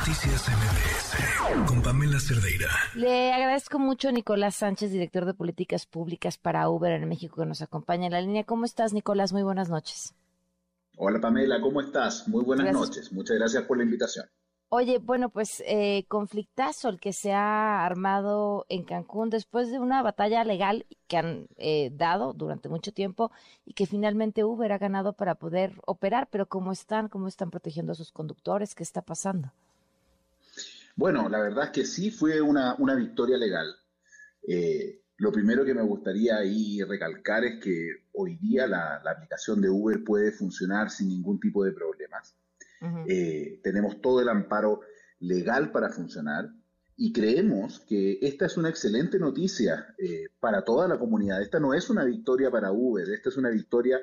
Noticias MBS con Pamela Cerdeira. Le agradezco mucho a Nicolás Sánchez, director de políticas públicas para Uber en México, que nos acompaña en la línea. ¿Cómo estás, Nicolás? Muy buenas noches. Hola, Pamela, ¿cómo estás? Muy buenas noches. Muchas gracias por la invitación. Oye, bueno, pues eh, conflictazo el que se ha armado en Cancún después de una batalla legal que han eh, dado durante mucho tiempo y que finalmente Uber ha ganado para poder operar, pero ¿cómo están? ¿Cómo están protegiendo a sus conductores? ¿Qué está pasando? Bueno, la verdad es que sí fue una, victoria legal. Eh, lo primero que me gustaría ahí recalcar es que hoy día la, la aplicación de Uber puede funcionar sin ningún tipo de problemas. Eh, tenemos todo el amparo legal para funcionar y creemos que esta es una excelente noticia eh, para toda la comunidad. Esta no es una victoria para Uber, esta es una victoria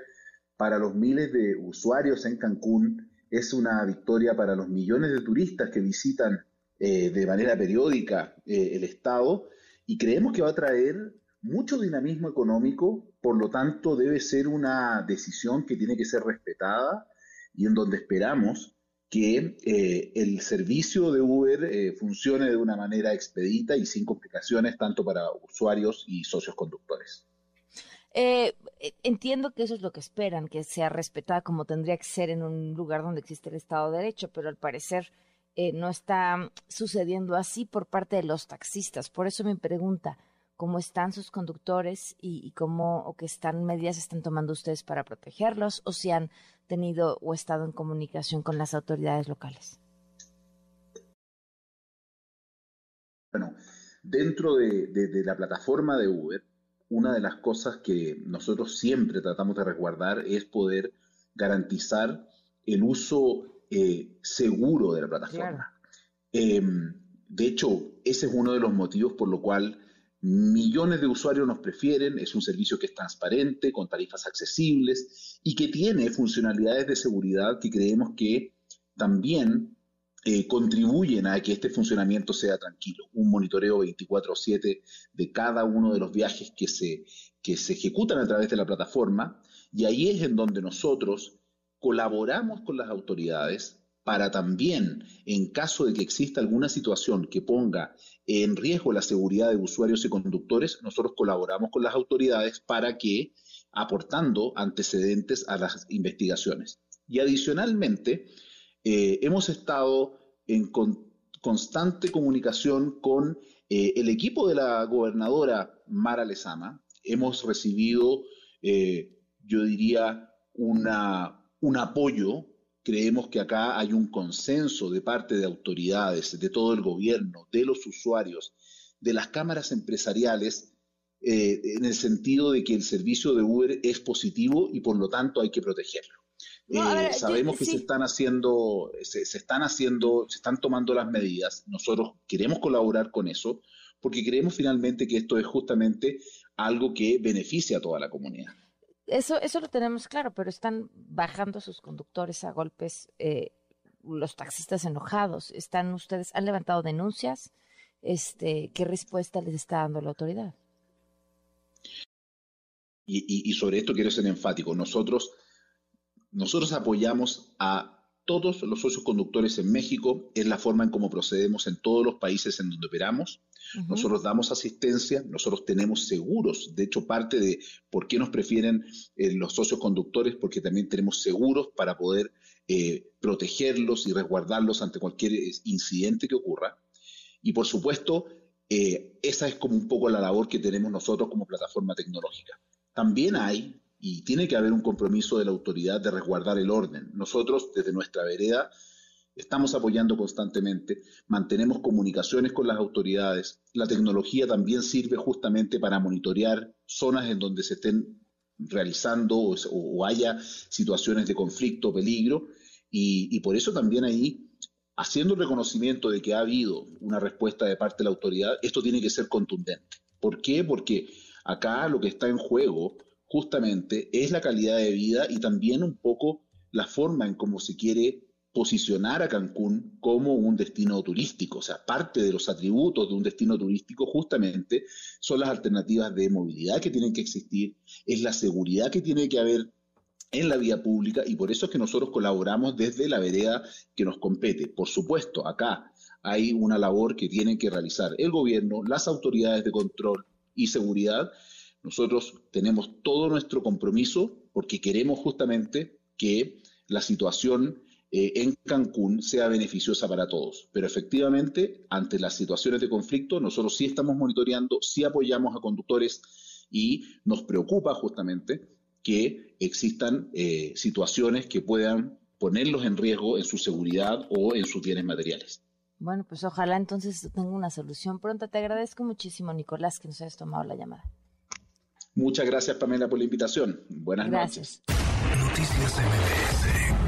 para los miles de usuarios en Cancún, es una victoria para los millones de turistas que visitan eh, de manera periódica el Estado y creemos que va a traer mucho dinamismo económico, por lo tanto debe ser una decisión que tiene que ser respetada y en donde esperamos que eh, el servicio de Uber eh, funcione de una manera expedita y sin complicaciones tanto para usuarios y socios conductores. Eh, entiendo que eso es lo que esperan, que sea respetada como tendría que ser en un lugar donde existe el Estado de Derecho, pero al parecer no está sucediendo así por parte de los taxistas. Por eso mi pregunta, cómo están sus conductores y, cómo o qué están medidas están tomando ustedes para protegerlos o si han tenido o estado en comunicación con las autoridades locales. Bueno, dentro de, la plataforma de Uber, una de las cosas que nosotros siempre tratamos de resguardar es poder garantizar el uso eh, seguro de la plataforma. Em, de hecho, ese es uno de los motivos por lo cual Millones de usuarios nos prefieren, es un servicio que es transparente, con tarifas accesibles y que tiene funcionalidades de seguridad que creemos que también eh, contribuyen a que este funcionamiento sea tranquilo. Un monitoreo 24/7 de cada uno de los viajes que se, que se ejecutan a través de la plataforma y ahí es en donde nosotros colaboramos con las autoridades para también, en caso de que exista alguna situación que ponga en riesgo la seguridad de usuarios y conductores, nosotros colaboramos con las autoridades para que, aportando antecedentes a las investigaciones. Y adicionalmente, eh, hemos estado en constante comunicación con eh, el equipo de la gobernadora Mara Lezama. Hemos recibido, eh, yo diría, una, un apoyo Creemos que acá hay un consenso de parte de autoridades, de todo el gobierno, de los usuarios, de las cámaras empresariales, eh, en el sentido de que el servicio de Uber es positivo y por lo tanto hay que protegerlo. Eh, sabemos que se están haciendo, se, están haciendo, se están tomando las medidas. Nosotros queremos colaborar con eso porque creemos finalmente que esto es justamente algo que beneficia a toda la comunidad. Eso, eso lo tenemos claro, pero están bajando sus conductores a golpes, eh, los taxistas enojados. Están ustedes, han levantado denuncias. Este, ¿qué respuesta les está dando la autoridad? Y, y, sobre esto quiero ser enfático. Nosotros, nosotros apoyamos a todos los socios conductores en México. Es la forma en cómo procedemos en todos los países en donde operamos. Nosotros damos asistencia, nosotros tenemos seguros. De hecho, parte de por qué nos prefieren eh, los socios conductores, porque también tenemos seguros para poder eh, protegerlos y resguardarlos ante cualquier eh, incidente que ocurra. Y por supuesto, esa es como un poco la labor que tenemos nosotros como plataforma tecnológica. También hay, y tiene que haber un compromiso de la autoridad de resguardar el orden. Nosotros, desde nuestra vereda, Estamos apoyando constantemente, mantenemos comunicaciones con las autoridades. La tecnología también sirve justamente para monitorear zonas en donde se estén realizando o, haya situaciones de conflicto, peligro, y, por eso también ahí, haciendo el reconocimiento de que ha habido una respuesta de parte de la autoridad, esto tiene que ser contundente. ¿Por qué? Porque acá lo que está en juego justamente es la calidad de vida y también un poco la forma en cómo se quiere posicionar a Cancún como un destino turístico. O sea, parte de los atributos de un destino turístico justamente son las alternativas de movilidad que tienen que existir, es la seguridad que tiene que haber en la vía pública y por eso es que nosotros colaboramos desde la vereda que nos compete. Por supuesto, acá hay una labor que tienen que realizar el gobierno, las autoridades de control y seguridad. Nosotros tenemos todo nuestro compromiso porque queremos justamente que la situación eh, en Cancún sea beneficiosa para todos. Pero efectivamente, ante las situaciones de conflicto, nosotros sí estamos monitoreando, sí apoyamos a conductores y nos preocupa justamente que existan eh, situaciones que puedan ponerlos en riesgo en su seguridad o en sus bienes materiales. Bueno, pues ojalá entonces tenga una solución pronta. Te agradezco muchísimo, Nicolás, que nos hayas tomado la llamada. Muchas gracias, Pamela, por la invitación. Buenas gracias. noches. Noticias MBS